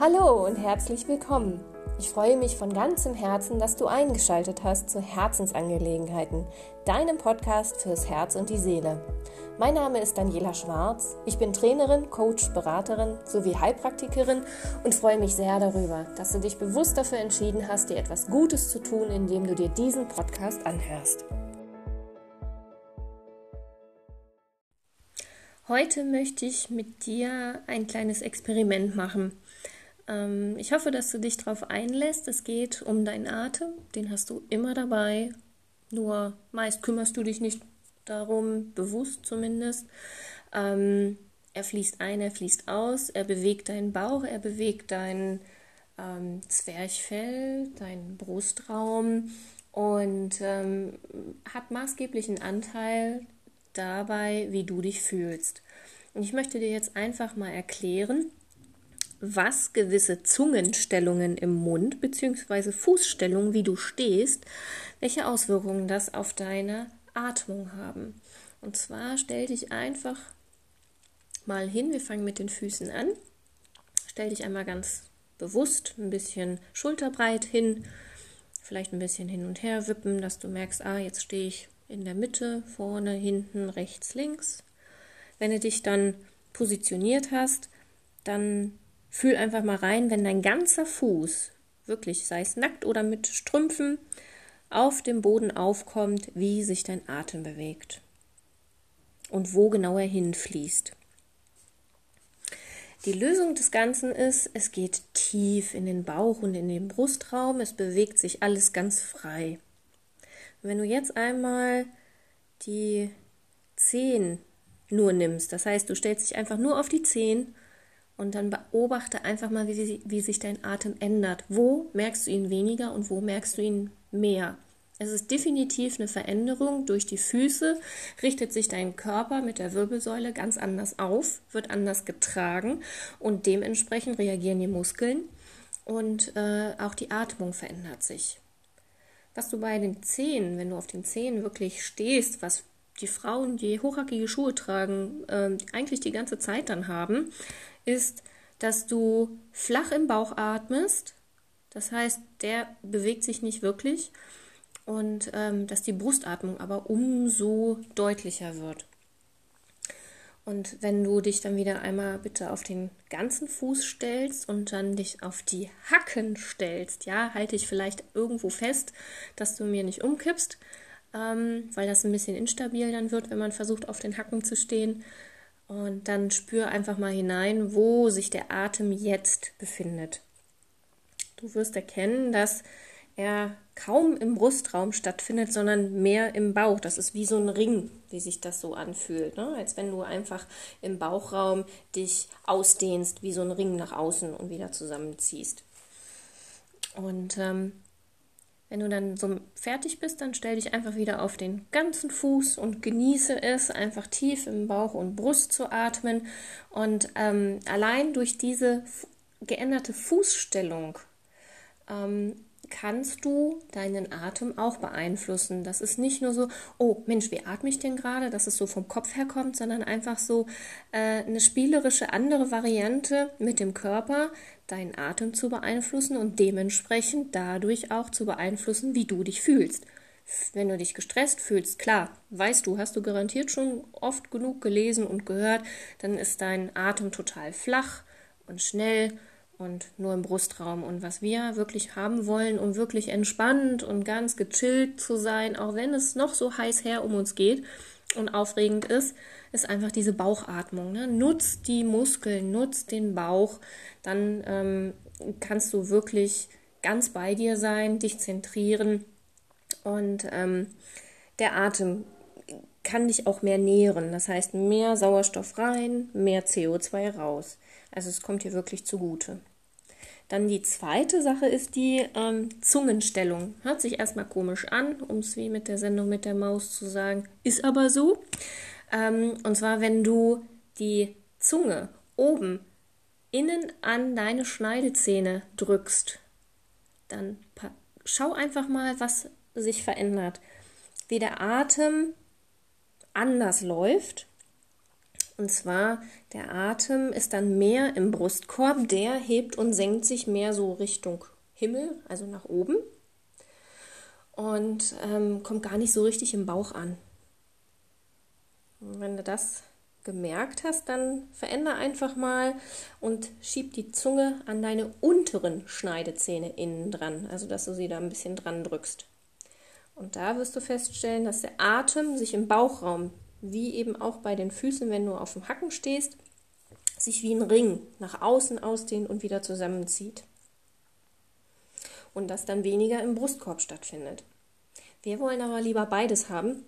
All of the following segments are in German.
Hallo und herzlich willkommen. Ich freue mich von ganzem Herzen, dass du eingeschaltet hast zu Herzensangelegenheiten, deinem Podcast fürs Herz und die Seele. Mein Name ist Daniela Schwarz. Ich bin Trainerin, Coach, Beraterin sowie Heilpraktikerin und freue mich sehr darüber, dass du dich bewusst dafür entschieden hast, dir etwas Gutes zu tun, indem du dir diesen Podcast anhörst. Heute möchte ich mit dir ein kleines Experiment machen. Ähm, ich hoffe, dass du dich darauf einlässt. Es geht um deinen Atem, den hast du immer dabei. Nur meist kümmerst du dich nicht darum, bewusst zumindest. Ähm, er fließt ein, er fließt aus, er bewegt deinen Bauch, er bewegt dein ähm, Zwerchfell, deinen Brustraum und ähm, hat maßgeblichen Anteil dabei, wie du dich fühlst. Und ich möchte dir jetzt einfach mal erklären, was gewisse Zungenstellungen im Mund bzw. Fußstellungen, wie du stehst, welche Auswirkungen das auf deine Atmung haben. Und zwar stell dich einfach mal hin, wir fangen mit den Füßen an. Stell dich einmal ganz bewusst ein bisschen schulterbreit hin, vielleicht ein bisschen hin und her wippen, dass du merkst, ah, jetzt stehe ich in der Mitte, vorne, hinten, rechts, links. Wenn du dich dann positioniert hast, dann Fühl einfach mal rein, wenn dein ganzer Fuß, wirklich, sei es nackt oder mit Strümpfen, auf dem Boden aufkommt, wie sich dein Atem bewegt und wo genau er hinfließt. Die Lösung des Ganzen ist, es geht tief in den Bauch und in den Brustraum, es bewegt sich alles ganz frei. wenn du jetzt einmal die Zehen nur nimmst, das heißt, du stellst dich einfach nur auf die Zehen und dann beobachte einfach mal, wie, wie sich dein Atem ändert. Wo merkst du ihn weniger und wo merkst du ihn mehr? Es ist definitiv eine Veränderung. Durch die Füße richtet sich dein Körper mit der Wirbelsäule ganz anders auf, wird anders getragen und dementsprechend reagieren die Muskeln und äh, auch die Atmung verändert sich. Was du bei den Zehen, wenn du auf den Zehen wirklich stehst, was die Frauen, die hochhackige Schuhe tragen, äh, eigentlich die ganze Zeit dann haben, ist, dass du flach im Bauch atmest. Das heißt, der bewegt sich nicht wirklich und ähm, dass die Brustatmung aber umso deutlicher wird. Und wenn du dich dann wieder einmal bitte auf den ganzen Fuß stellst und dann dich auf die Hacken stellst, ja, halte ich vielleicht irgendwo fest, dass du mir nicht umkippst, ähm, weil das ein bisschen instabil dann wird, wenn man versucht, auf den Hacken zu stehen. Und dann spür einfach mal hinein, wo sich der Atem jetzt befindet. Du wirst erkennen, dass er kaum im Brustraum stattfindet, sondern mehr im Bauch. Das ist wie so ein Ring, wie sich das so anfühlt. Ne? Als wenn du einfach im Bauchraum dich ausdehnst, wie so ein Ring nach außen und wieder zusammenziehst. Und ähm, wenn du dann so fertig bist, dann stell dich einfach wieder auf den ganzen Fuß und genieße es, einfach tief im Bauch und Brust zu atmen. Und ähm, allein durch diese geänderte Fußstellung ähm, kannst du deinen Atem auch beeinflussen. Das ist nicht nur so, oh Mensch, wie atme ich denn gerade, dass es so vom Kopf her kommt, sondern einfach so äh, eine spielerische andere Variante mit dem Körper, deinen Atem zu beeinflussen und dementsprechend dadurch auch zu beeinflussen, wie du dich fühlst. Wenn du dich gestresst fühlst, klar, weißt du, hast du garantiert schon oft genug gelesen und gehört, dann ist dein Atem total flach und schnell und nur im Brustraum. Und was wir wirklich haben wollen, um wirklich entspannt und ganz gechillt zu sein, auch wenn es noch so heiß her um uns geht und aufregend ist, ist einfach diese Bauchatmung. Ne? Nutz die Muskeln, nutz den Bauch, dann ähm, kannst du wirklich ganz bei dir sein, dich zentrieren und ähm, der Atem kann dich auch mehr nähren. Das heißt, mehr Sauerstoff rein, mehr CO2 raus. Also es kommt dir wirklich zugute. Dann die zweite Sache ist die ähm, Zungenstellung. Hört sich erstmal komisch an, um es wie mit der Sendung mit der Maus zu sagen, ist aber so. Ähm, und zwar, wenn du die Zunge oben innen an deine Schneidezähne drückst, dann schau einfach mal, was sich verändert. Wie der Atem anders läuft Und zwar, der Atem ist dann mehr im Brustkorb, der hebt und senkt sich mehr so Richtung Himmel, also nach oben. Und ähm, kommt gar nicht so richtig im Bauch an. Und wenn du das gemerkt hast, dann veränder einfach mal und schieb die Zunge an deine unteren Schneidezähne innen dran, also dass du sie da ein bisschen dran drückst. Und da wirst du feststellen, dass der Atem sich im Bauchraum, wie eben auch bei den Füßen, wenn du auf dem Hacken stehst, sich wie ein Ring nach außen ausdehnt und wieder zusammenzieht. Und das dann weniger im Brustkorb stattfindet. Wir wollen aber lieber beides haben,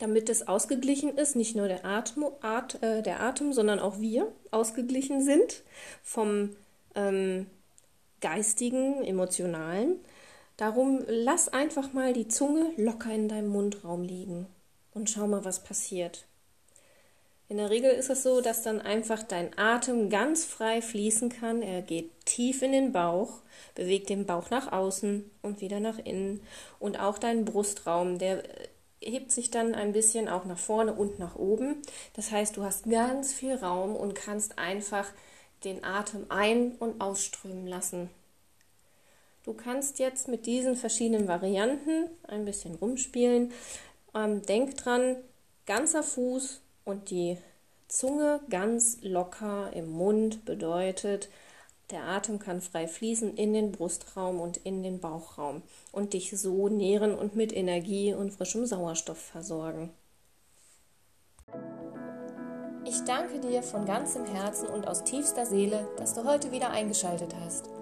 damit es ausgeglichen ist, nicht nur der Atem, At, äh, der Atem sondern auch wir ausgeglichen sind vom ähm, geistigen, emotionalen. Darum lass einfach mal die Zunge locker in deinem Mundraum liegen und schau mal, was passiert. In der Regel ist es so, dass dann einfach dein Atem ganz frei fließen kann. Er geht tief in den Bauch, bewegt den Bauch nach außen und wieder nach innen. Und auch dein Brustraum, der hebt sich dann ein bisschen auch nach vorne und nach oben. Das heißt, du hast ganz viel Raum und kannst einfach den Atem ein- und ausströmen lassen. Du kannst jetzt mit diesen verschiedenen Varianten ein bisschen rumspielen. Ähm, denk dran, ganzer Fuß und die Zunge ganz locker im Mund bedeutet, der Atem kann frei fließen in den Brustraum und in den Bauchraum und dich so nähren und mit Energie und frischem Sauerstoff versorgen. Ich danke dir von ganzem Herzen und aus tiefster Seele, dass du heute wieder eingeschaltet hast.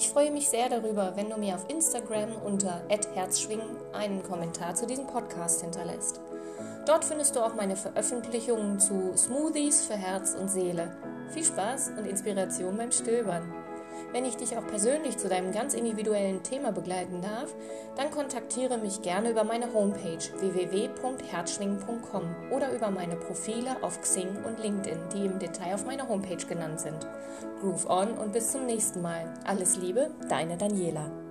Ich freue mich sehr darüber, wenn du mir auf Instagram unter @herzschwingen einen Kommentar zu diesem Podcast hinterlässt. Dort findest du auch meine Veröffentlichungen zu Smoothies für Herz und Seele viel Spaß und Inspiration beim Stöbern. Wenn ich dich auch persönlich zu deinem ganz individuellen Thema begleiten darf, dann kontaktiere mich gerne über meine Homepage www.herzschwingen.com oder über meine Profile auf Xing und LinkedIn, die im Detail auf meiner Homepage genannt sind. Groove on und bis zum nächsten Mal. Alles Liebe, deine Daniela.